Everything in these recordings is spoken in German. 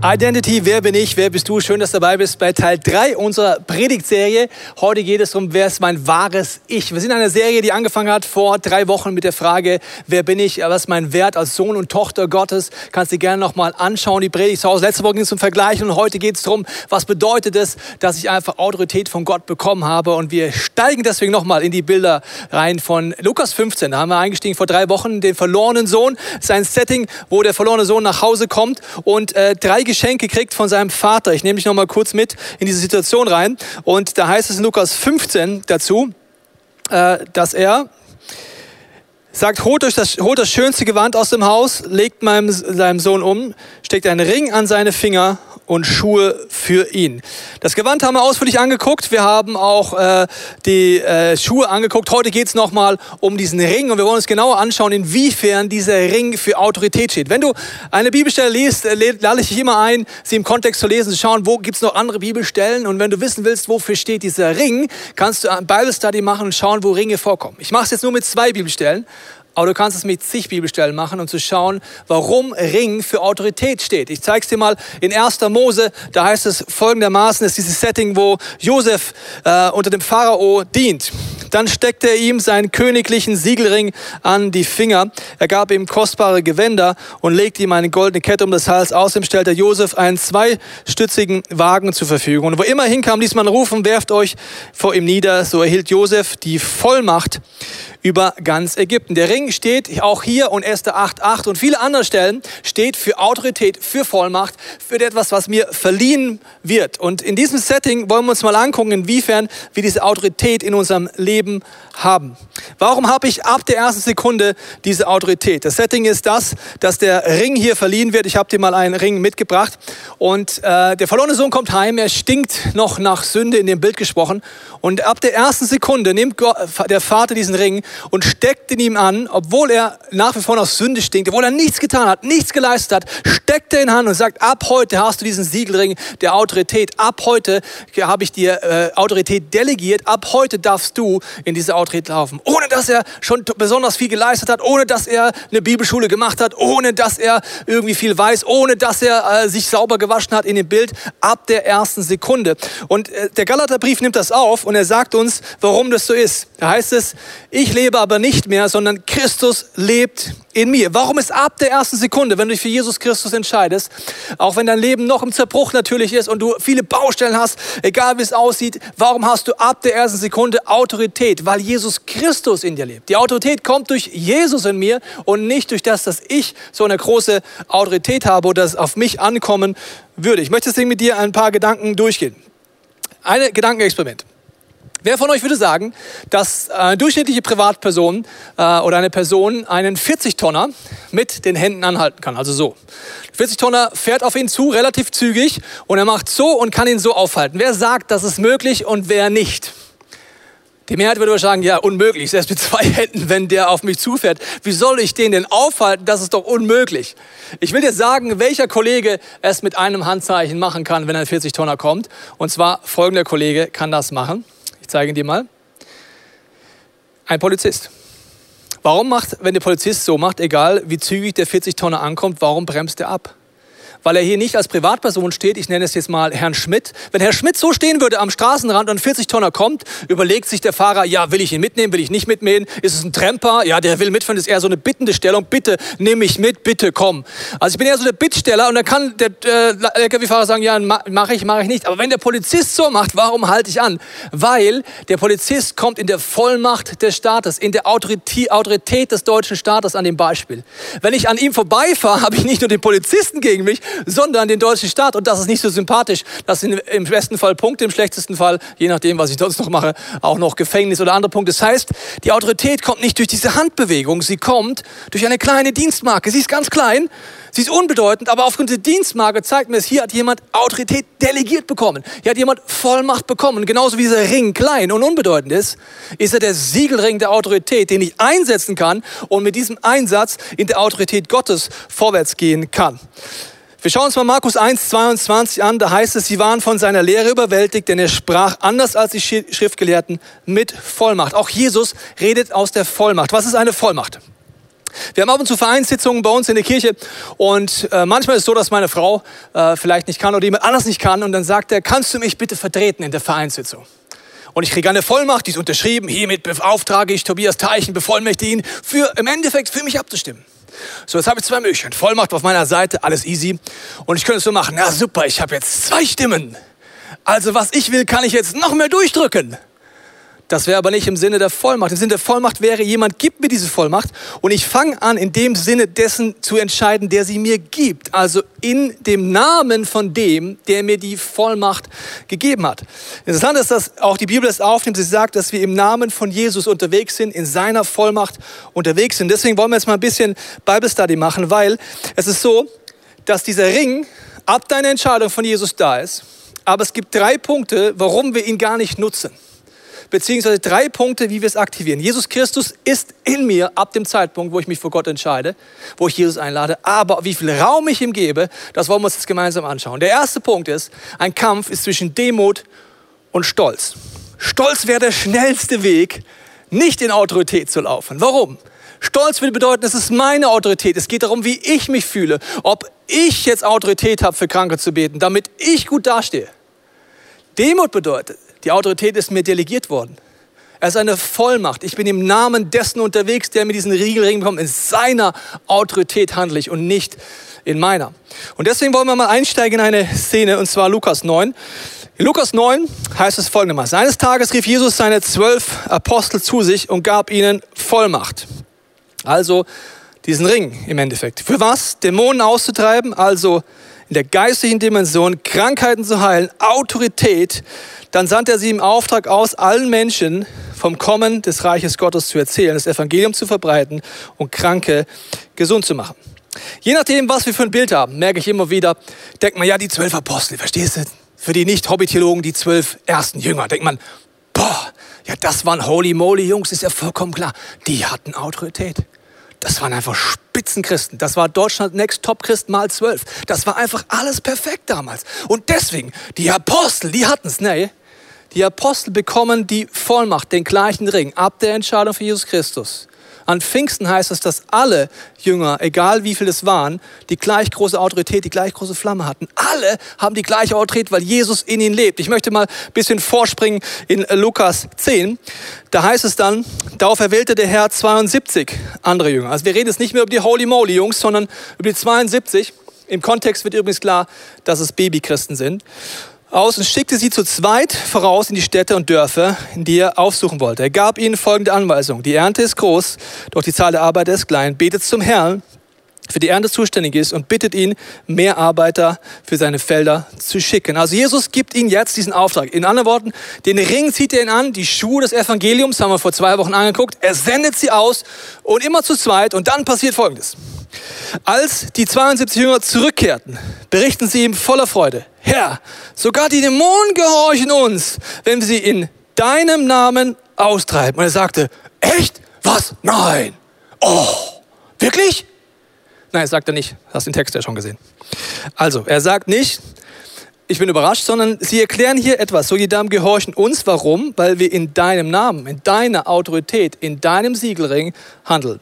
Identity, wer bin ich, wer bist du? Schön, dass du dabei bist bei Teil 3 unserer Predigtserie. Heute geht es um, wer ist mein wahres Ich? Wir sind in einer Serie, die angefangen hat vor drei Wochen mit der Frage, wer bin ich, was ist mein Wert als Sohn und Tochter Gottes? Kannst du gerne nochmal anschauen, die Predigt zu Hause. Letzte Woche ging es zum Vergleich und heute geht es darum, was bedeutet es, dass ich einfach Autorität von Gott bekommen habe. Und wir steigen deswegen nochmal in die Bilder rein von Lukas 15. Da haben wir eingestiegen vor drei Wochen, den verlorenen Sohn. Das ist ein Setting, wo der verlorene Sohn nach Hause kommt und äh, drei Geschenke kriegt von seinem Vater. Ich nehme dich noch mal kurz mit in diese Situation rein. Und da heißt es in Lukas 15 dazu, äh, dass er sagt, holt, euch das, holt das schönste Gewand aus dem Haus, legt meinem, seinem Sohn um, steckt einen Ring an seine Finger und Schuhe für ihn. Das Gewand haben wir ausführlich angeguckt. Wir haben auch äh, die äh, Schuhe angeguckt. Heute geht es nochmal um diesen Ring und wir wollen uns genauer anschauen, inwiefern dieser Ring für Autorität steht. Wenn du eine Bibelstelle liest, äh, lade ich dich immer ein, sie im Kontext zu lesen, zu schauen, wo gibt es noch andere Bibelstellen und wenn du wissen willst, wofür steht dieser Ring, kannst du ein Bible Study machen und schauen, wo Ringe vorkommen. Ich mache es jetzt nur mit zwei Bibelstellen aber du kannst es mit zig Bibelstellen machen und zu schauen, warum Ring für Autorität steht. Ich zeige es dir mal in 1. Mose, da heißt es folgendermaßen, ist dieses Setting, wo Josef äh, unter dem Pharao dient. Dann steckte er ihm seinen königlichen Siegelring an die Finger. Er gab ihm kostbare Gewänder und legte ihm eine goldene Kette um das Hals. Außerdem stellte Josef einen zweistützigen Wagen zur Verfügung. Und wo immer hinkam, ließ man rufen, werft euch vor ihm nieder. So erhielt Josef die Vollmacht über ganz Ägypten. Der Ring steht auch hier und Esther 8,8 und viele andere Stellen steht für Autorität, für Vollmacht, für etwas, was mir verliehen wird. Und in diesem Setting wollen wir uns mal angucken, inwiefern wir diese Autorität in unserem Leben haben. Warum habe ich ab der ersten Sekunde diese Autorität? Das Setting ist das, dass der Ring hier verliehen wird. Ich habe dir mal einen Ring mitgebracht und äh, der verlorene Sohn kommt heim. Er stinkt noch nach Sünde in dem Bild gesprochen und ab der ersten Sekunde nimmt der Vater diesen Ring und steckt ihn ihm an, obwohl er nach wie vor noch Sünde stinkt, obwohl er nichts getan hat, nichts geleistet hat, steckt er in Hand und sagt, ab heute hast du diesen Siegelring der Autorität, ab heute habe ich dir äh, Autorität delegiert, ab heute darfst du in diese Autorität laufen. Ohne dass er schon besonders viel geleistet hat, ohne dass er eine Bibelschule gemacht hat, ohne dass er irgendwie viel weiß, ohne dass er äh, sich sauber gewaschen hat in dem Bild, ab der ersten Sekunde. Und äh, der Galaterbrief nimmt das auf und er sagt uns, warum das so ist. Da heißt es, ich lebe aber nicht mehr, sondern Christus lebt in mir. Warum ist ab der ersten Sekunde, wenn du dich für Jesus Christus entscheidest, auch wenn dein Leben noch im Zerbruch natürlich ist und du viele Baustellen hast, egal wie es aussieht, warum hast du ab der ersten Sekunde Autorität? Weil Jesus Christus in dir lebt. Die Autorität kommt durch Jesus in mir und nicht durch das, dass ich so eine große Autorität habe oder es auf mich ankommen würde. Ich möchte deswegen mit dir ein paar Gedanken durchgehen. Ein Gedankenexperiment. Wer von euch würde sagen, dass eine durchschnittliche Privatperson äh, oder eine Person einen 40-Tonner mit den Händen anhalten kann? Also so. 40-Tonner fährt auf ihn zu, relativ zügig, und er macht so und kann ihn so aufhalten. Wer sagt, das ist möglich und wer nicht? Die Mehrheit würde sagen, ja, unmöglich. Selbst mit zwei Händen, wenn der auf mich zufährt. Wie soll ich den denn aufhalten? Das ist doch unmöglich. Ich will dir sagen, welcher Kollege es mit einem Handzeichen machen kann, wenn ein 40-Tonner kommt. Und zwar folgender Kollege kann das machen. Ich zeige dir mal. Ein Polizist. Warum macht, wenn der Polizist so macht, egal wie zügig der 40 Tonner ankommt, warum bremst er ab? Weil er hier nicht als Privatperson steht. Ich nenne es jetzt mal Herrn Schmidt. Wenn Herr Schmidt so stehen würde am Straßenrand und ein 40 Tonner kommt, überlegt sich der Fahrer, ja, will ich ihn mitnehmen, will ich nicht mitnehmen? Ist es ein Tramper? Ja, der will mitfahren. Das ist eher so eine bittende Stellung. Bitte, nimm mich mit, bitte komm. Also ich bin eher so der Bittsteller und dann kann der äh, LKW-Fahrer sagen, ja, mache ich, mache ich nicht. Aber wenn der Polizist so macht, warum halte ich an? Weil der Polizist kommt in der Vollmacht des Staates, in der Autorität des deutschen Staates an dem Beispiel. Wenn ich an ihm vorbeifahre, habe ich nicht nur den Polizisten gegen mich, sondern den deutschen Staat. Und das ist nicht so sympathisch. Das sind im besten Fall Punkte, im schlechtesten Fall, je nachdem, was ich sonst noch mache, auch noch Gefängnis oder andere Punkte. Das heißt, die Autorität kommt nicht durch diese Handbewegung, sie kommt durch eine kleine Dienstmarke. Sie ist ganz klein, sie ist unbedeutend, aber aufgrund der Dienstmarke zeigt mir es, hier hat jemand Autorität delegiert bekommen. Hier hat jemand Vollmacht bekommen. Genauso wie dieser Ring klein und unbedeutend ist, ist er der Siegelring der Autorität, den ich einsetzen kann und mit diesem Einsatz in der Autorität Gottes vorwärts gehen kann. Wir schauen uns mal Markus 1, 22 an. Da heißt es, sie waren von seiner Lehre überwältigt, denn er sprach anders als die Schriftgelehrten mit Vollmacht. Auch Jesus redet aus der Vollmacht. Was ist eine Vollmacht? Wir haben ab und zu Vereinssitzungen bei uns in der Kirche und äh, manchmal ist es so, dass meine Frau äh, vielleicht nicht kann oder jemand anders nicht kann und dann sagt er, kannst du mich bitte vertreten in der Vereinssitzung? Und ich kriege eine Vollmacht, die ist unterschrieben, hiermit beauftrage ich Tobias Teichen, bevollmächtige ihn, für, im Endeffekt für mich abzustimmen. So, jetzt habe ich zwei Möglichkeiten. Vollmacht auf meiner Seite, alles easy. Und ich könnte es so machen, na super, ich habe jetzt zwei Stimmen. Also was ich will, kann ich jetzt noch mehr durchdrücken. Das wäre aber nicht im Sinne der Vollmacht. Im Sinne der Vollmacht wäre, jemand gibt mir diese Vollmacht und ich fange an, in dem Sinne dessen zu entscheiden, der sie mir gibt. Also in dem Namen von dem, der mir die Vollmacht gegeben hat. Interessant ist, dass auch die Bibel es aufnimmt. Sie sagt, dass wir im Namen von Jesus unterwegs sind, in seiner Vollmacht unterwegs sind. Deswegen wollen wir jetzt mal ein bisschen Bible Study machen, weil es ist so, dass dieser Ring ab deiner Entscheidung von Jesus da ist. Aber es gibt drei Punkte, warum wir ihn gar nicht nutzen beziehungsweise drei Punkte, wie wir es aktivieren. Jesus Christus ist in mir ab dem Zeitpunkt, wo ich mich vor Gott entscheide, wo ich Jesus einlade. Aber wie viel Raum ich ihm gebe, das wollen wir uns jetzt gemeinsam anschauen. Der erste Punkt ist, ein Kampf ist zwischen Demut und Stolz. Stolz wäre der schnellste Weg, nicht in Autorität zu laufen. Warum? Stolz will bedeuten, es ist meine Autorität. Es geht darum, wie ich mich fühle. Ob ich jetzt Autorität habe, für Kranke zu beten, damit ich gut dastehe. Demut bedeutet, die Autorität ist mir delegiert worden. Er ist eine Vollmacht. Ich bin im Namen dessen unterwegs, der mir diesen Riegelring bekommt. In seiner Autorität handle ich und nicht in meiner. Und deswegen wollen wir mal einsteigen in eine Szene, und zwar Lukas 9. In Lukas 9 heißt es folgendermaßen. Eines Tages rief Jesus seine zwölf Apostel zu sich und gab ihnen Vollmacht. Also diesen Ring im Endeffekt. Für was? Dämonen auszutreiben, also in der geistlichen Dimension Krankheiten zu heilen, Autorität, dann sandte er sie im Auftrag aus, allen Menschen vom Kommen des Reiches Gottes zu erzählen, das Evangelium zu verbreiten und Kranke gesund zu machen. Je nachdem, was wir für ein Bild haben, merke ich immer wieder, denkt man, ja, die zwölf Apostel, verstehst du? Für die Nicht-Hobby-Theologen die zwölf ersten Jünger. Denkt man, boah, ja, das waren holy moly Jungs, ist ja vollkommen klar. Die hatten Autorität. Das waren einfach Spitzenchristen. Das war Deutschland Next Top Christ mal zwölf. Das war einfach alles perfekt damals. Und deswegen, die Apostel, die hatten es. Nee, die Apostel bekommen die Vollmacht, den gleichen Ring, ab der Entscheidung für Jesus Christus. An Pfingsten heißt es, dass alle Jünger, egal wie viele es waren, die gleich große Autorität, die gleich große Flamme hatten. Alle haben die gleiche Autorität, weil Jesus in ihnen lebt. Ich möchte mal ein bisschen vorspringen in Lukas 10. Da heißt es dann, darauf erwählte der Herr 72 andere Jünger. Also wir reden jetzt nicht mehr über die Holy Moly Jungs, sondern über die 72. Im Kontext wird übrigens klar, dass es Babychristen sind aus und schickte sie zu zweit voraus in die Städte und Dörfer, in die er aufsuchen wollte. Er gab ihnen folgende Anweisung. Die Ernte ist groß, doch die Zahl der Arbeiter ist klein. Betet zum Herrn, für die Ernte zuständig ist und bittet ihn, mehr Arbeiter für seine Felder zu schicken. Also Jesus gibt ihnen jetzt diesen Auftrag. In anderen Worten, den Ring zieht er ihn an, die Schuhe des Evangeliums haben wir vor zwei Wochen angeguckt. Er sendet sie aus und immer zu zweit und dann passiert Folgendes. Als die 72 Jünger zurückkehrten, berichten sie ihm voller Freude. Herr, sogar die Dämonen gehorchen uns, wenn wir sie in deinem Namen austreiben. Und er sagte, echt? Was? Nein. Oh, wirklich? Nein, das sagt er nicht. Hast den Text ja schon gesehen. Also, er sagt nicht, ich bin überrascht, sondern sie erklären hier etwas. So, die Damen gehorchen uns. Warum? Weil wir in deinem Namen, in deiner Autorität, in deinem Siegelring handeln.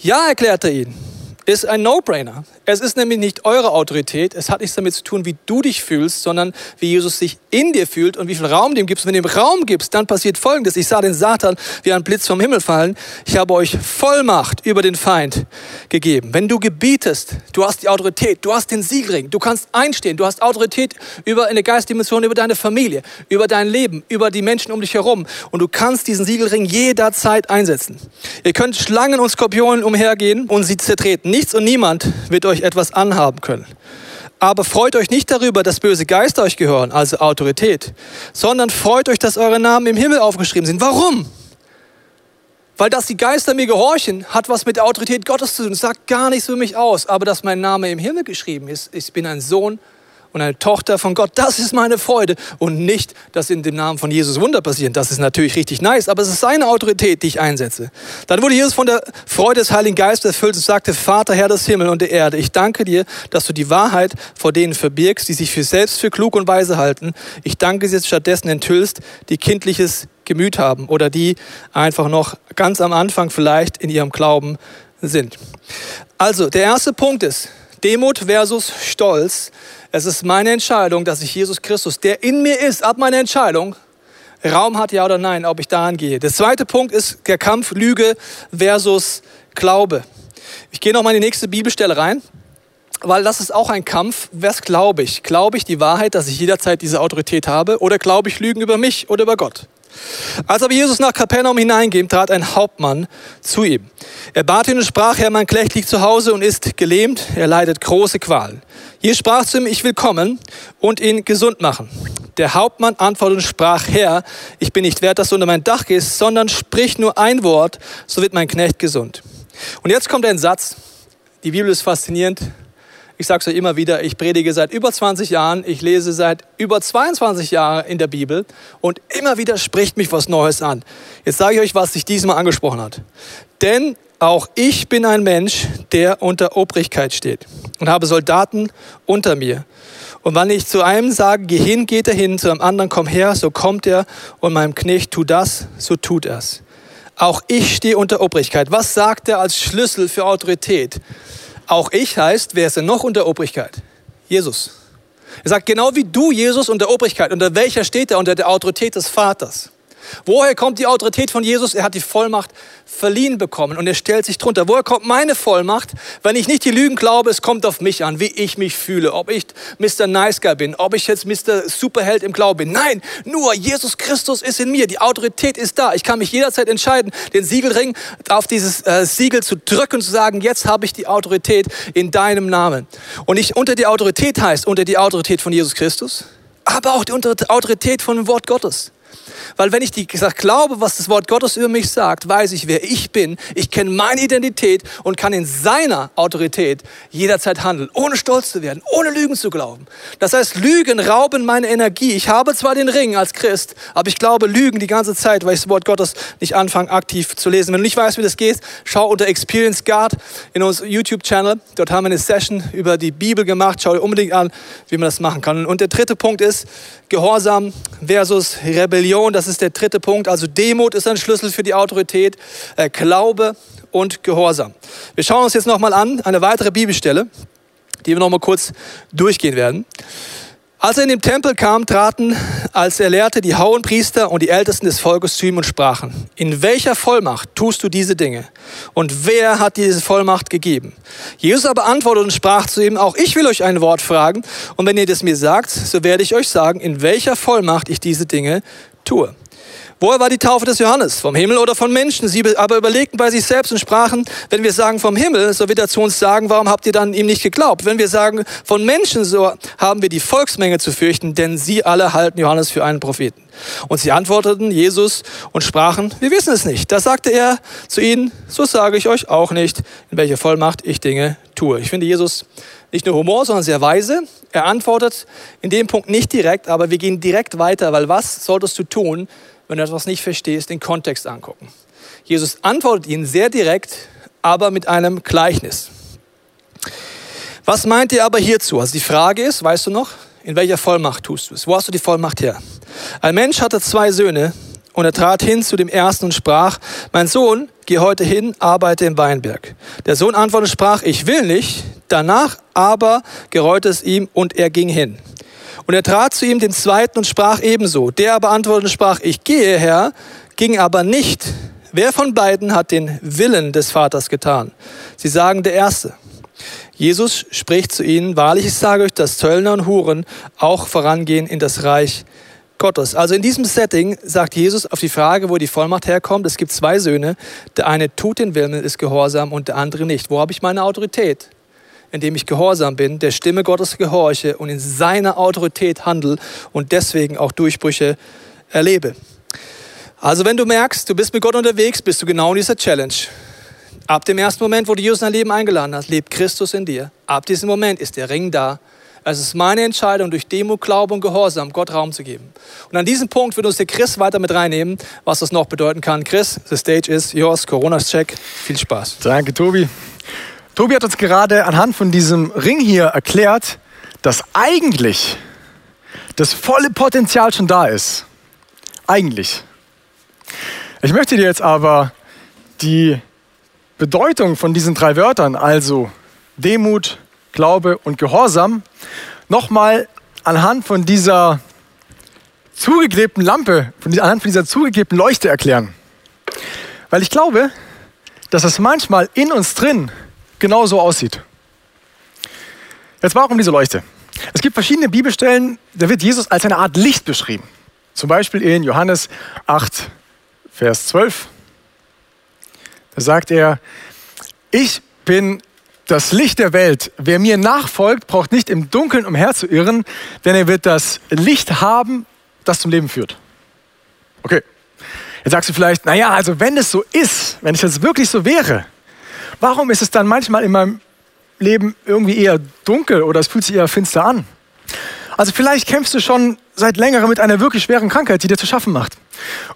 Ja, erklärt er ihnen ist ein No-Brainer. Es ist nämlich nicht eure Autorität, es hat nichts damit zu tun, wie du dich fühlst, sondern wie Jesus sich in dir fühlt und wie viel Raum dem gibst. Wenn du ihm Raum gibst, dann passiert Folgendes. Ich sah den Satan wie ein Blitz vom Himmel fallen. Ich habe euch Vollmacht über den Feind gegeben. Wenn du gebietest, du hast die Autorität, du hast den Siegelring, du kannst einstehen, du hast Autorität über eine Geistdimension, über deine Familie, über dein Leben, über die Menschen um dich herum und du kannst diesen Siegelring jederzeit einsetzen. Ihr könnt Schlangen und Skorpionen umhergehen und sie zertreten. Nichts und niemand wird euch etwas anhaben können. Aber freut euch nicht darüber, dass böse Geister euch gehören, also Autorität, sondern freut euch, dass eure Namen im Himmel aufgeschrieben sind. Warum? Weil dass die Geister mir gehorchen, hat was mit der Autorität Gottes zu tun. Sagt gar nichts für mich aus. Aber dass mein Name im Himmel geschrieben ist, ich bin ein Sohn und eine Tochter von Gott. Das ist meine Freude. Und nicht, dass in dem Namen von Jesus Wunder passieren. Das ist natürlich richtig nice, aber es ist seine Autorität, die ich einsetze. Dann wurde Jesus von der Freude des Heiligen Geistes erfüllt und sagte, Vater, Herr des Himmels und der Erde, ich danke dir, dass du die Wahrheit vor denen verbirgst, die sich für selbst für klug und weise halten. Ich danke dir, stattdessen enthüllst, die kindliches Gemüt haben oder die einfach noch ganz am Anfang vielleicht in ihrem Glauben sind. Also, der erste Punkt ist Demut versus Stolz. Es ist meine Entscheidung, dass ich Jesus Christus, der in mir ist, ab meiner Entscheidung, Raum hat, ja oder nein, ob ich daran gehe. Der zweite Punkt ist der Kampf Lüge versus Glaube. Ich gehe noch mal in die nächste Bibelstelle rein, weil das ist auch ein Kampf. Was glaube ich? Glaube ich die Wahrheit, dass ich jederzeit diese Autorität habe, oder glaube ich Lügen über mich oder über Gott? Als aber Jesus nach Kapernaum hineinging, trat ein Hauptmann zu ihm. Er bat ihn und sprach, Herr, mein Knecht liegt zu Hause und ist gelähmt, er leidet große Qualen. Hier sprach zu ihm, ich will kommen und ihn gesund machen. Der Hauptmann antwortete und sprach, Herr, ich bin nicht wert, dass du unter mein Dach gehst, sondern sprich nur ein Wort, so wird mein Knecht gesund. Und jetzt kommt ein Satz, die Bibel ist faszinierend, ich sage es euch immer wieder, ich predige seit über 20 Jahren, ich lese seit über 22 Jahren in der Bibel und immer wieder spricht mich was Neues an. Jetzt sage ich euch, was sich diesmal angesprochen hat. Denn auch ich bin ein Mensch, der unter Obrigkeit steht und habe Soldaten unter mir. Und wenn ich zu einem sage, geh hin, geht er hin, zu einem anderen, komm her, so kommt er und meinem Knecht, tu das, so tut er's. Auch ich stehe unter Obrigkeit. Was sagt er als Schlüssel für Autorität? Auch ich heißt, wer ist denn noch unter Obrigkeit? Jesus. Er sagt, genau wie du, Jesus, unter Obrigkeit. Unter welcher steht er? Unter der Autorität des Vaters. Woher kommt die Autorität von Jesus? Er hat die Vollmacht verliehen bekommen und er stellt sich drunter. Woher kommt meine Vollmacht? Wenn ich nicht die Lügen glaube, es kommt auf mich an, wie ich mich fühle, ob ich Mr. Nice Guy bin, ob ich jetzt Mr. Superheld im Glauben bin. Nein, nur Jesus Christus ist in mir. Die Autorität ist da. Ich kann mich jederzeit entscheiden, den Siegelring auf dieses äh, Siegel zu drücken und zu sagen, jetzt habe ich die Autorität in deinem Namen. Und nicht unter die Autorität heißt, unter die Autorität von Jesus Christus, aber auch die Autorität von dem Wort Gottes. Weil wenn ich die, gesagt, glaube, was das Wort Gottes über mich sagt, weiß ich, wer ich bin. Ich kenne meine Identität und kann in seiner Autorität jederzeit handeln, ohne stolz zu werden, ohne Lügen zu glauben. Das heißt, Lügen rauben meine Energie. Ich habe zwar den Ring als Christ, aber ich glaube Lügen die ganze Zeit, weil ich das Wort Gottes nicht anfange, aktiv zu lesen. Wenn du nicht weißt, wie das geht, schau unter Experience Guard in unserem YouTube-Channel. Dort haben wir eine Session über die Bibel gemacht. Schau dir unbedingt an, wie man das machen kann. Und der dritte Punkt ist Gehorsam versus Rebellion. Das ist der dritte Punkt. Also Demut ist ein Schlüssel für die Autorität, äh, Glaube und Gehorsam. Wir schauen uns jetzt nochmal an, eine weitere Bibelstelle, die wir nochmal kurz durchgehen werden. Als er in den Tempel kam, traten, als er lehrte, die Hohenpriester und die Ältesten des Volkes zu ihm und sprachen, in welcher Vollmacht tust du diese Dinge? Und wer hat dir diese Vollmacht gegeben? Jesus aber antwortete und sprach zu ihm, auch ich will euch ein Wort fragen, und wenn ihr das mir sagt, so werde ich euch sagen, in welcher Vollmacht ich diese Dinge tue. Woher war die Taufe des Johannes? Vom Himmel oder von Menschen? Sie aber überlegten bei sich selbst und sprachen, wenn wir sagen vom Himmel, so wird er zu uns sagen, warum habt ihr dann ihm nicht geglaubt? Wenn wir sagen von Menschen, so haben wir die Volksmenge zu fürchten, denn sie alle halten Johannes für einen Propheten. Und sie antworteten Jesus und sprachen, wir wissen es nicht. Da sagte er zu ihnen, so sage ich euch auch nicht, in welcher Vollmacht ich Dinge tue. Ich finde Jesus nicht nur Humor, sondern sehr weise. Er antwortet in dem Punkt nicht direkt, aber wir gehen direkt weiter, weil was solltest du tun, wenn du etwas nicht verstehst, den Kontext angucken. Jesus antwortet ihnen sehr direkt, aber mit einem Gleichnis. Was meint ihr aber hierzu? Also die Frage ist, weißt du noch, in welcher Vollmacht tust du es? Wo hast du die Vollmacht her? Ein Mensch hatte zwei Söhne und er trat hin zu dem ersten und sprach, mein Sohn, geh heute hin, arbeite im Weinberg. Der Sohn antwortete und sprach, ich will nicht. Danach aber gereute es ihm und er ging hin. Und er trat zu ihm den zweiten und sprach ebenso. Der aber antwortete und sprach, ich gehe, Herr, ging aber nicht. Wer von beiden hat den Willen des Vaters getan? Sie sagen, der Erste. Jesus spricht zu ihnen, wahrlich, ich sage euch, dass Zöllner und Huren auch vorangehen in das Reich Gottes. Also in diesem Setting sagt Jesus auf die Frage, wo die Vollmacht herkommt, es gibt zwei Söhne. Der eine tut den Willen, ist gehorsam und der andere nicht. Wo habe ich meine Autorität? indem ich gehorsam bin, der Stimme Gottes gehorche und in seiner Autorität handle und deswegen auch Durchbrüche erlebe. Also wenn du merkst, du bist mit Gott unterwegs, bist du genau in dieser Challenge. Ab dem ersten Moment, wo du Jesus in dein Leben eingeladen hast, lebt Christus in dir. Ab diesem Moment ist der Ring da. Es ist meine Entscheidung, durch Demut, Glaube und Gehorsam Gott Raum zu geben. Und an diesem Punkt wird uns der Chris weiter mit reinnehmen, was das noch bedeuten kann. Chris, the stage is yours. Corona-Check. Viel Spaß. Danke, Tobi. Tobi hat uns gerade anhand von diesem Ring hier erklärt, dass eigentlich das volle Potenzial schon da ist. Eigentlich. Ich möchte dir jetzt aber die Bedeutung von diesen drei Wörtern, also Demut, Glaube und Gehorsam, nochmal anhand von dieser zugeklebten Lampe, von dieser, anhand von dieser zugeklebten Leuchte erklären. Weil ich glaube, dass es manchmal in uns drin genauso aussieht. Jetzt warum diese Leuchte? Es gibt verschiedene Bibelstellen, da wird Jesus als eine Art Licht beschrieben. Zum Beispiel in Johannes 8, Vers 12. Da sagt er, ich bin das Licht der Welt. Wer mir nachfolgt, braucht nicht im Dunkeln umherzuirren, denn er wird das Licht haben, das zum Leben führt. Okay. Jetzt sagst du vielleicht, naja, also wenn es so ist, wenn es jetzt wirklich so wäre, warum ist es dann manchmal in meinem Leben irgendwie eher dunkel oder es fühlt sich eher finster an? Also vielleicht kämpfst du schon seit längerem mit einer wirklich schweren Krankheit, die dir zu schaffen macht.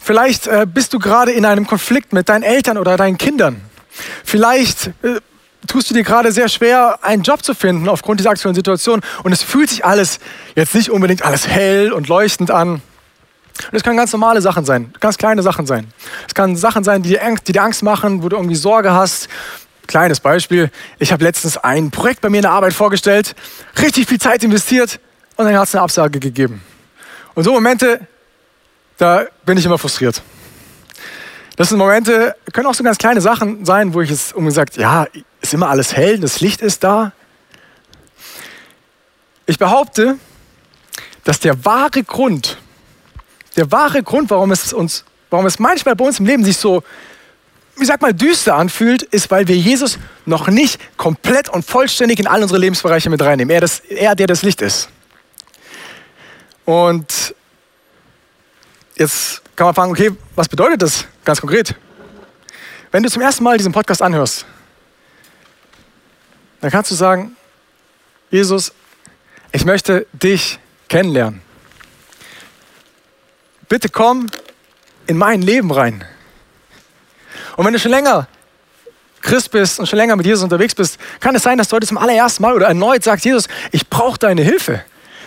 Vielleicht äh, bist du gerade in einem Konflikt mit deinen Eltern oder deinen Kindern. Vielleicht äh, tust du dir gerade sehr schwer, einen Job zu finden aufgrund dieser aktuellen Situation und es fühlt sich alles jetzt nicht unbedingt alles hell und leuchtend an. Und es können ganz normale Sachen sein, ganz kleine Sachen sein. Es kann Sachen sein, die dir, Angst, die dir Angst machen, wo du irgendwie Sorge hast. Kleines Beispiel, ich habe letztens ein Projekt bei mir in der Arbeit vorgestellt, richtig viel Zeit investiert und dann hat es eine Absage gegeben. Und so Momente, da bin ich immer frustriert. Das sind Momente, können auch so ganz kleine Sachen sein, wo ich es um gesagt, ja, ist immer alles hell, das Licht ist da. Ich behaupte, dass der wahre Grund, der wahre Grund, warum es uns, warum es manchmal bei uns im Leben sich so, wie sag mal, düster anfühlt, ist, weil wir Jesus noch nicht komplett und vollständig in all unsere Lebensbereiche mit reinnehmen. Er, das, er der das Licht ist. Und jetzt kann man fragen, okay, was bedeutet das ganz konkret? Wenn du zum ersten Mal diesen Podcast anhörst, dann kannst du sagen, Jesus, ich möchte dich kennenlernen. Bitte komm in mein Leben rein. Und wenn du schon länger Christ bist und schon länger mit Jesus unterwegs bist, kann es sein, dass du heute zum allerersten Mal oder erneut sagst, Jesus, ich brauche deine Hilfe.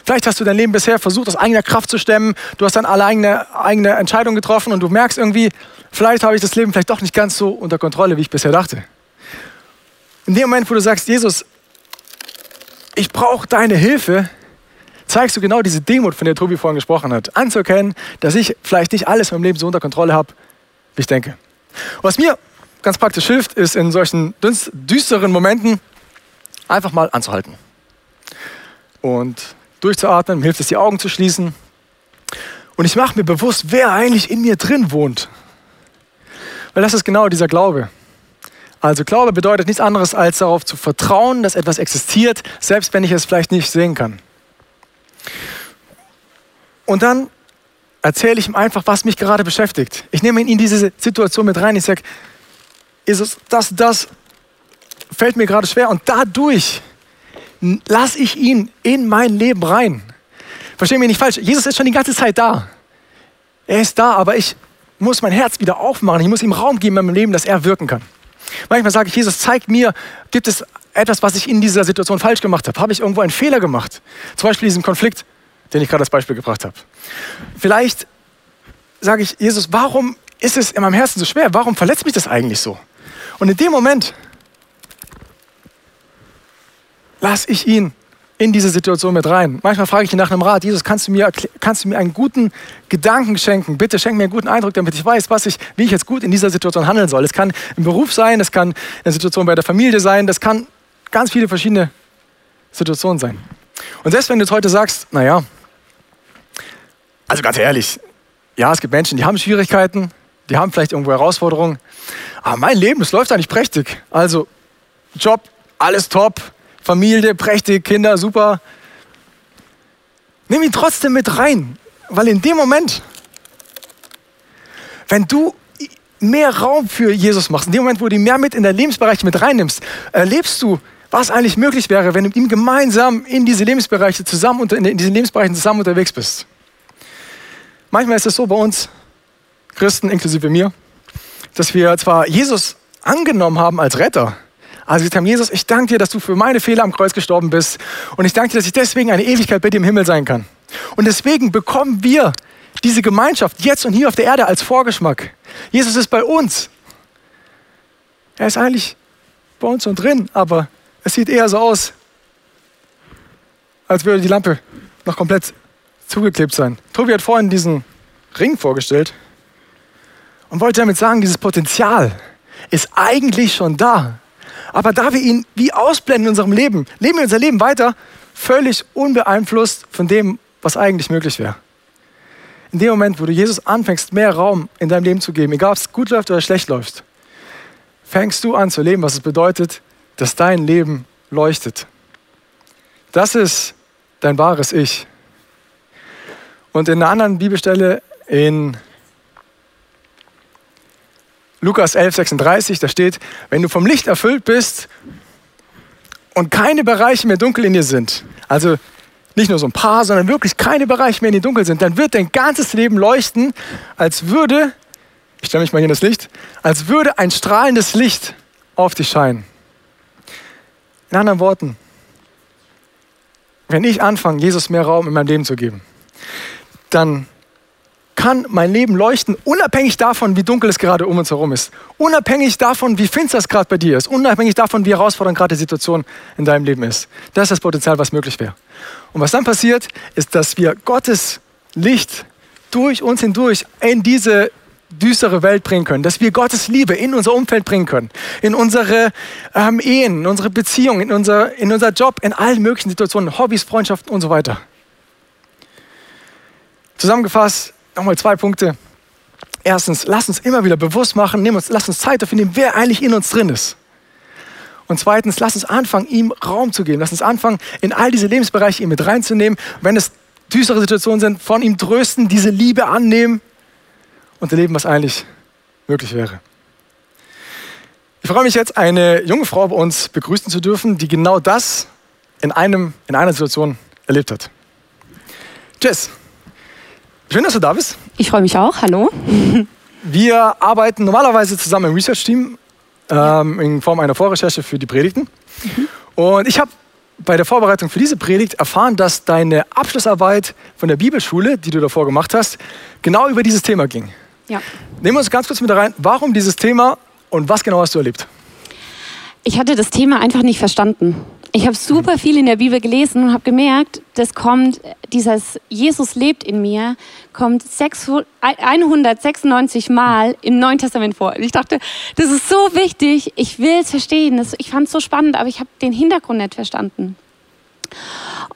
Vielleicht hast du dein Leben bisher versucht, aus eigener Kraft zu stemmen. Du hast dann alle eigene, eigene Entscheidungen getroffen und du merkst irgendwie, vielleicht habe ich das Leben vielleicht doch nicht ganz so unter Kontrolle, wie ich bisher dachte. In dem Moment, wo du sagst, Jesus, ich brauche deine Hilfe, zeigst du genau diese Demut, von der Tobi vorhin gesprochen hat. Anzuerkennen, dass ich vielleicht nicht alles in meinem Leben so unter Kontrolle habe, wie ich denke. Was mir ganz praktisch hilft, ist in solchen düsteren Momenten einfach mal anzuhalten. Und durchzuatmen, mir hilft es, die Augen zu schließen. Und ich mache mir bewusst, wer eigentlich in mir drin wohnt. Weil das ist genau dieser Glaube. Also Glaube bedeutet nichts anderes, als darauf zu vertrauen, dass etwas existiert, selbst wenn ich es vielleicht nicht sehen kann. Und dann erzähle ich ihm einfach, was mich gerade beschäftigt. Ich nehme ihn in diese Situation mit rein. Ich sage, Jesus, das, das fällt mir gerade schwer. Und dadurch lasse ich ihn in mein Leben rein. Verstehen mich nicht falsch. Jesus ist schon die ganze Zeit da. Er ist da, aber ich muss mein Herz wieder aufmachen. Ich muss ihm Raum geben in meinem Leben, dass er wirken kann. Manchmal sage ich, Jesus, zeig mir, gibt es etwas, was ich in dieser Situation falsch gemacht habe? Habe ich irgendwo einen Fehler gemacht? Zum Beispiel diesen Konflikt, den ich gerade als Beispiel gebracht habe. Vielleicht sage ich, Jesus, warum ist es in meinem Herzen so schwer? Warum verletzt mich das eigentlich so? Und in dem Moment lasse ich ihn in diese Situation mit rein. Manchmal frage ich ihn nach einem Rat, Jesus, kannst du mir, kannst du mir einen guten Gedanken schenken? Bitte schenk mir einen guten Eindruck, damit ich weiß, was ich, wie ich jetzt gut in dieser Situation handeln soll. Es kann im Beruf sein, es kann eine Situation bei der Familie sein, das kann ganz viele verschiedene Situationen sein. Und selbst wenn du jetzt heute sagst, naja, also ganz ehrlich, ja, es gibt Menschen, die haben Schwierigkeiten, die haben vielleicht irgendwo Herausforderungen, aber mein Leben, das läuft eigentlich prächtig. Also Job, alles top, Familie, prächtig, Kinder, super. Nimm ihn trotzdem mit rein, weil in dem Moment, wenn du mehr Raum für Jesus machst, in dem Moment, wo du ihn mehr mit in dein Lebensbereich mit reinnimmst, erlebst du was eigentlich möglich wäre, wenn du mit ihm gemeinsam in diese Lebensbereiche zusammen, in diesen Lebensbereichen zusammen unterwegs bist. Manchmal ist es so bei uns Christen, inklusive mir, dass wir zwar Jesus angenommen haben als Retter, also gesagt haben, Jesus, ich danke dir, dass du für meine Fehler am Kreuz gestorben bist und ich danke dir, dass ich deswegen eine Ewigkeit bei dir im Himmel sein kann. Und deswegen bekommen wir diese Gemeinschaft jetzt und hier auf der Erde als Vorgeschmack. Jesus ist bei uns. Er ist eigentlich bei uns und drin, aber es sieht eher so aus, als würde die Lampe noch komplett zugeklebt sein. Tobi hat vorhin diesen Ring vorgestellt und wollte damit sagen, dieses Potenzial ist eigentlich schon da. Aber da wir ihn wie ausblenden in unserem Leben, leben wir unser Leben weiter völlig unbeeinflusst von dem, was eigentlich möglich wäre. In dem Moment, wo du Jesus anfängst, mehr Raum in deinem Leben zu geben, egal ob es gut läuft oder schlecht läuft, fängst du an zu leben, was es bedeutet, dass dein Leben leuchtet. Das ist dein wahres Ich. Und in einer anderen Bibelstelle in Lukas 11, 36, da steht, wenn du vom Licht erfüllt bist und keine Bereiche mehr dunkel in dir sind, also nicht nur so ein paar, sondern wirklich keine Bereiche mehr in dir dunkel sind, dann wird dein ganzes Leben leuchten, als würde, ich stelle mich mal hier in das Licht, als würde ein strahlendes Licht auf dich scheinen. In anderen Worten, wenn ich anfange, Jesus mehr Raum in meinem Leben zu geben, dann kann mein Leben leuchten, unabhängig davon, wie dunkel es gerade um uns herum ist. Unabhängig davon, wie finster es gerade bei dir ist. Unabhängig davon, wie herausfordernd gerade die Situation in deinem Leben ist. Das ist das Potenzial, was möglich wäre. Und was dann passiert, ist, dass wir Gottes Licht durch uns hindurch in diese düstere Welt bringen können, dass wir Gottes Liebe in unser Umfeld bringen können, in unsere ähm, Ehen, in unsere Beziehungen, in unser, in unser Job, in allen möglichen Situationen, Hobbys, Freundschaften und so weiter. Zusammengefasst, nochmal zwei Punkte. Erstens, lass uns immer wieder bewusst machen, nehmen uns, lass uns Zeit dafür nehmen, wer eigentlich in uns drin ist. Und zweitens, lass uns anfangen, ihm Raum zu geben. Lass uns anfangen, in all diese Lebensbereiche ihn mit reinzunehmen. Wenn es düstere Situationen sind, von ihm trösten, diese Liebe annehmen und erleben, was eigentlich möglich wäre. Ich freue mich jetzt, eine junge Frau bei uns begrüßen zu dürfen, die genau das in, einem, in einer Situation erlebt hat. Jess, Schön, dass du da bist. Ich freue mich auch. Hallo. Wir arbeiten normalerweise zusammen im Research-Team ähm, in Form einer Vorrecherche für die Predigten. Mhm. Und ich habe bei der Vorbereitung für diese Predigt erfahren, dass deine Abschlussarbeit von der Bibelschule, die du davor gemacht hast, genau über dieses Thema ging. Ja. Nehmen wir uns ganz kurz mit rein. Warum dieses Thema und was genau hast du erlebt? Ich hatte das Thema einfach nicht verstanden. Ich habe super viel in der Bibel gelesen und habe gemerkt, das kommt, dieses Jesus lebt in mir, kommt 196 Mal im Neuen Testament vor. Und ich dachte, das ist so wichtig, ich will es verstehen. ich fand es so spannend, aber ich habe den Hintergrund nicht verstanden.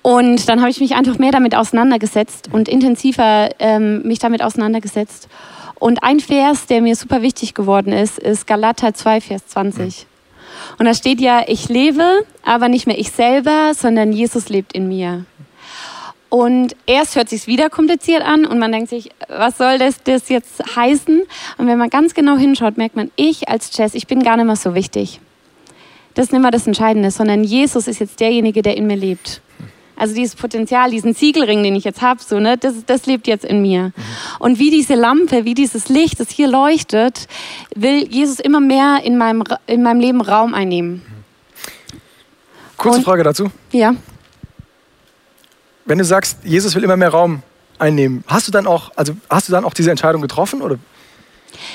Und dann habe ich mich einfach mehr damit auseinandergesetzt und intensiver ähm, mich damit auseinandergesetzt. Und ein Vers, der mir super wichtig geworden ist, ist Galater 2, Vers 20. Und da steht ja, ich lebe, aber nicht mehr ich selber, sondern Jesus lebt in mir. Und erst hört sich wieder kompliziert an und man denkt sich, was soll das, das jetzt heißen? Und wenn man ganz genau hinschaut, merkt man, ich als Jess, ich bin gar nicht mehr so wichtig. Das ist nicht mehr das Entscheidende, sondern Jesus ist jetzt derjenige, der in mir lebt. Also dieses Potenzial, diesen Siegelring, den ich jetzt habe, so, ne, das, das lebt jetzt in mir. Mhm. Und wie diese Lampe, wie dieses Licht, das hier leuchtet, will Jesus immer mehr in meinem, in meinem Leben Raum einnehmen. Kurze Und, Frage dazu. Ja. Wenn du sagst, Jesus will immer mehr Raum einnehmen, hast du dann auch, also hast du dann auch diese Entscheidung getroffen oder?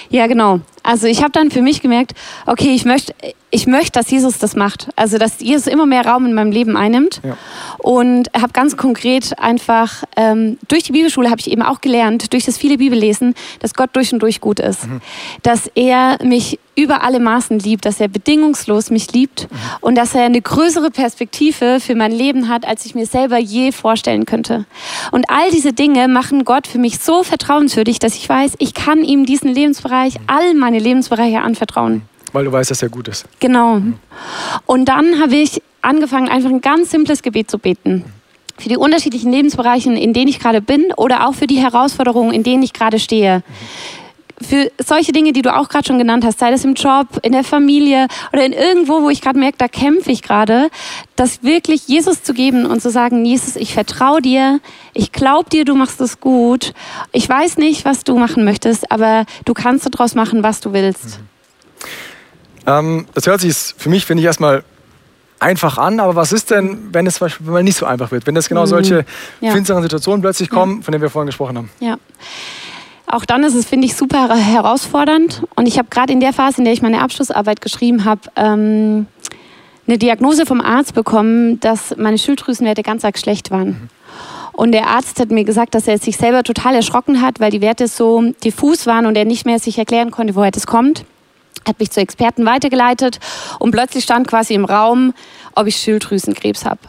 Ja, genau. Also ich habe dann für mich gemerkt, okay, ich möchte, ich möchte, dass Jesus das macht. Also dass Jesus immer mehr Raum in meinem Leben einnimmt. Ja. Und habe ganz konkret einfach ähm, durch die Bibelschule habe ich eben auch gelernt, durch das viele Bibellesen, dass Gott durch und durch gut ist, mhm. dass er mich über alle Maßen liebt, dass er bedingungslos mich liebt mhm. und dass er eine größere Perspektive für mein Leben hat, als ich mir selber je vorstellen könnte. Und all diese Dinge machen Gott für mich so vertrauenswürdig, dass ich weiß, ich kann ihm diesen Lebensbereich, mhm. all meine Lebensbereiche anvertrauen. Weil du weißt, dass er gut ist. Genau. Und dann habe ich angefangen, einfach ein ganz simples Gebet zu beten. Für die unterschiedlichen Lebensbereiche, in denen ich gerade bin oder auch für die Herausforderungen, in denen ich gerade stehe. für solche Dinge, die du auch gerade schon genannt hast, sei das im Job, in der Familie oder in irgendwo, wo ich gerade merke, da kämpfe ich gerade, das wirklich Jesus zu geben und zu sagen, Jesus, ich vertraue dir, ich glaube dir, du machst es gut. Ich weiß nicht, was du machen möchtest, aber du kannst daraus machen, was du willst. Mhm. Ähm, das hört sich für mich, finde ich, erstmal einfach an, aber was ist denn, wenn es mal nicht so einfach wird? Wenn das genau mhm. solche ja. finsteren Situationen plötzlich kommen, ja. von denen wir vorhin gesprochen haben? Ja. Auch dann ist es, finde ich, super herausfordernd. Und ich habe gerade in der Phase, in der ich meine Abschlussarbeit geschrieben habe, ähm, eine Diagnose vom Arzt bekommen, dass meine Schilddrüsenwerte ganz arg schlecht waren. Mhm. Und der Arzt hat mir gesagt, dass er sich selber total erschrocken hat, weil die Werte so diffus waren und er nicht mehr sich erklären konnte, woher das kommt hat mich zu Experten weitergeleitet und plötzlich stand quasi im Raum, ob ich Schilddrüsenkrebs habe.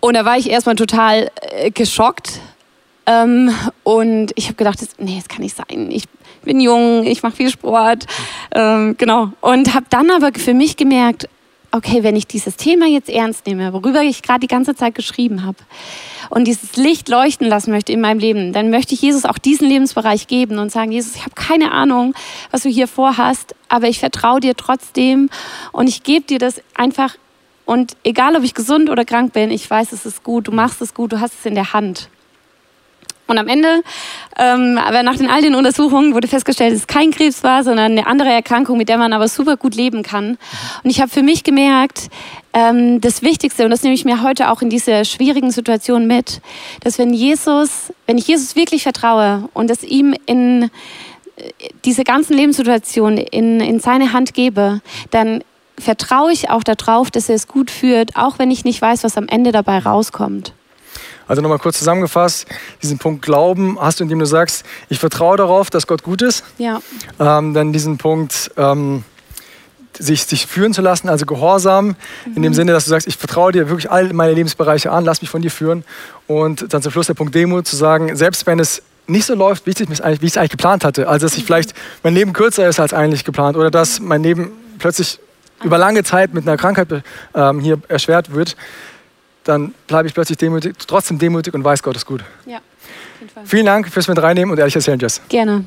Und da war ich erstmal total äh, geschockt. Ähm, und ich habe gedacht, das, nee, das kann nicht sein. Ich bin jung, ich mache viel Sport. Ähm, genau. Und habe dann aber für mich gemerkt, okay, wenn ich dieses Thema jetzt ernst nehme, worüber ich gerade die ganze Zeit geschrieben habe, und dieses Licht leuchten lassen möchte in meinem Leben, dann möchte ich Jesus auch diesen Lebensbereich geben und sagen, Jesus, ich habe keine Ahnung, was du hier vorhast, aber ich vertraue dir trotzdem und ich gebe dir das einfach. Und egal, ob ich gesund oder krank bin, ich weiß, es ist gut, du machst es gut, du hast es in der Hand. Und am Ende, ähm, aber nach den all den Untersuchungen wurde festgestellt, dass es kein Krebs war, sondern eine andere Erkrankung, mit der man aber super gut leben kann. Und ich habe für mich gemerkt, ähm, das Wichtigste, und das nehme ich mir heute auch in diese schwierigen Situationen mit, dass wenn Jesus, wenn ich Jesus wirklich vertraue und es ihm in äh, diese ganzen Lebenssituationen in, in seine Hand gebe, dann vertraue ich auch darauf, dass er es gut führt, auch wenn ich nicht weiß, was am Ende dabei rauskommt. Also nochmal kurz zusammengefasst, diesen Punkt Glauben hast du, indem du sagst, ich vertraue darauf, dass Gott gut ist. Ja. Ähm, dann diesen Punkt, ähm, sich, sich führen zu lassen, also Gehorsam, mhm. in dem mhm. Sinne, dass du sagst, ich vertraue dir wirklich all meine Lebensbereiche an, lass mich von dir führen. Und dann zum Schluss der Punkt Demut, zu sagen, selbst wenn es nicht so läuft, wie ich es eigentlich, eigentlich, geplant hatte, also dass ich mhm. vielleicht mein Leben kürzer ist als eigentlich geplant oder dass mein Leben plötzlich über lange Zeit mit einer Krankheit ähm, hier erschwert wird, dann bleibe ich plötzlich demütig, trotzdem demütig und weiß, Gott ist gut. Ja, Vielen Dank fürs mit reinnehmen und ehrlich erzählen, Jess. Gerne.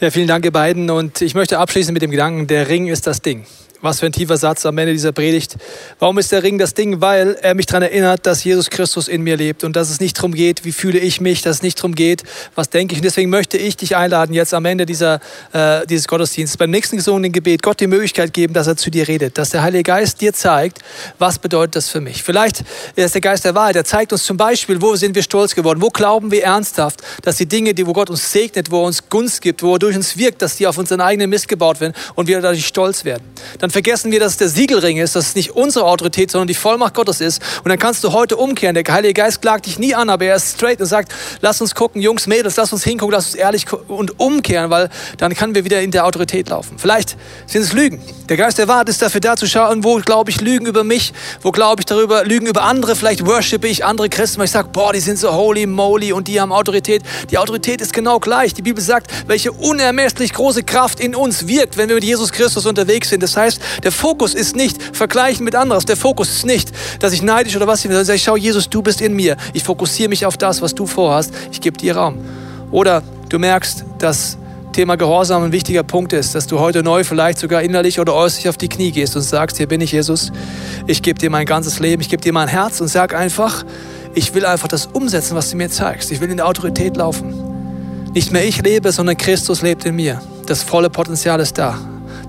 Ja, vielen Dank, ihr beiden. Und ich möchte abschließen mit dem Gedanken, der Ring ist das Ding. Was für ein tiefer Satz am Ende dieser Predigt. Warum ist der Ring das Ding? Weil er mich daran erinnert, dass Jesus Christus in mir lebt und dass es nicht darum geht, wie fühle ich mich, dass es nicht darum geht, was denke ich. Und deswegen möchte ich dich einladen, jetzt am Ende dieser, äh, dieses Gottesdienstes, beim nächsten gesungenen Gebet, Gott die Möglichkeit geben, dass er zu dir redet, dass der Heilige Geist dir zeigt, was bedeutet das für mich. Vielleicht ist der Geist der Wahrheit, der zeigt uns zum Beispiel, wo sind wir stolz geworden, wo glauben wir ernsthaft, dass die Dinge, die, wo Gott uns segnet, wo er uns Gunst gibt, wo er durch uns wirkt, dass die auf unseren eigenen Mist gebaut werden und wir dadurch stolz werden. Dann vergessen wir, dass es der Siegelring ist, dass es nicht unsere Autorität, sondern die Vollmacht Gottes ist. Und dann kannst du heute umkehren. Der Heilige Geist klagt dich nie an, aber er ist straight und sagt, lass uns gucken, Jungs, Mädels, lass uns hingucken, lass uns ehrlich und umkehren, weil dann können wir wieder in der Autorität laufen. Vielleicht sind es Lügen. Der Geist der Wahrheit ist dafür da zu schauen, wo glaube ich Lügen über mich, wo glaube ich darüber, Lügen über andere. Vielleicht worshipe ich andere Christen, weil ich sage, boah, die sind so holy moly und die haben Autorität. Die Autorität ist genau gleich. Die Bibel sagt, welche unermesslich große Kraft in uns wirkt, wenn wir mit Jesus Christus unterwegs sind. Das heißt, der Fokus ist nicht vergleichen mit anderes. Der Fokus ist nicht, dass ich neidisch oder was, sondern ich schaue, Jesus, du bist in mir. Ich fokussiere mich auf das, was du vorhast. Ich gebe dir Raum. Oder du merkst, dass Thema Gehorsam ein wichtiger Punkt ist, dass du heute neu vielleicht sogar innerlich oder äußerlich auf die Knie gehst und sagst, hier bin ich Jesus, ich gebe dir mein ganzes Leben, ich gebe dir mein Herz und sag einfach, ich will einfach das umsetzen, was du mir zeigst. Ich will in der Autorität laufen. Nicht mehr ich lebe, sondern Christus lebt in mir. Das volle Potenzial ist da.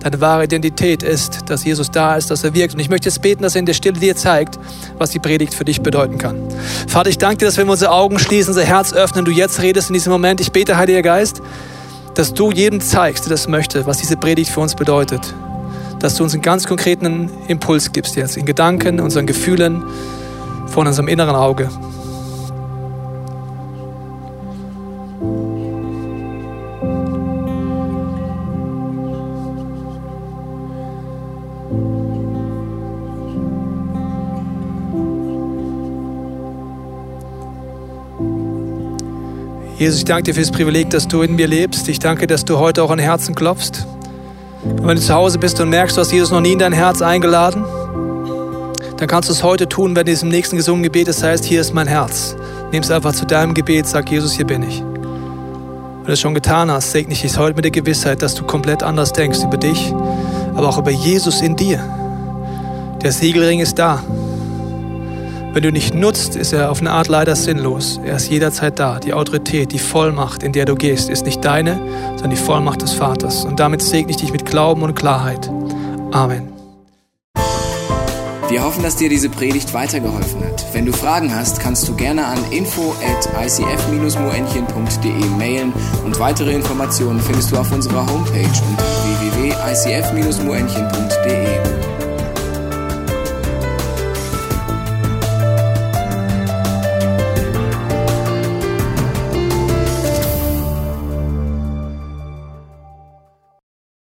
Deine wahre Identität ist, dass Jesus da ist, dass er wirkt. Und ich möchte jetzt beten, dass er in der Stille dir zeigt, was die Predigt für dich bedeuten kann. Vater, ich danke dir, dass wenn wir unsere Augen schließen, unser Herz öffnen, du jetzt redest in diesem Moment. Ich bete, Heiliger Geist, dass du jedem zeigst, der das möchte, was diese Predigt für uns bedeutet. Dass du uns einen ganz konkreten Impuls gibst jetzt, in Gedanken, unseren Gefühlen, von unserem inneren Auge. Jesus, ich danke dir für das Privileg, dass du in mir lebst. Ich danke, dass du heute auch an Herzen klopfst. Und wenn du zu Hause bist und merkst, du hast Jesus noch nie in dein Herz eingeladen, dann kannst du es heute tun, wenn diesem nächsten gesungenen Gebet es heißt, hier ist mein Herz. Nimm es einfach zu deinem Gebet, sag Jesus, hier bin ich. Wenn du es schon getan hast, segne ich dich heute mit der Gewissheit, dass du komplett anders denkst über dich, aber auch über Jesus in dir. Der Siegelring ist da. Wenn du nicht nutzt, ist er auf eine Art leider sinnlos. Er ist jederzeit da. Die Autorität, die Vollmacht, in der du gehst, ist nicht deine, sondern die Vollmacht des Vaters. Und damit segne ich dich mit Glauben und Klarheit. Amen. Wir hoffen, dass dir diese Predigt weitergeholfen hat. Wenn du Fragen hast, kannst du gerne an info at icf-moenchen.de mailen und weitere Informationen findest du auf unserer Homepage unter www.icf-moenchen.de.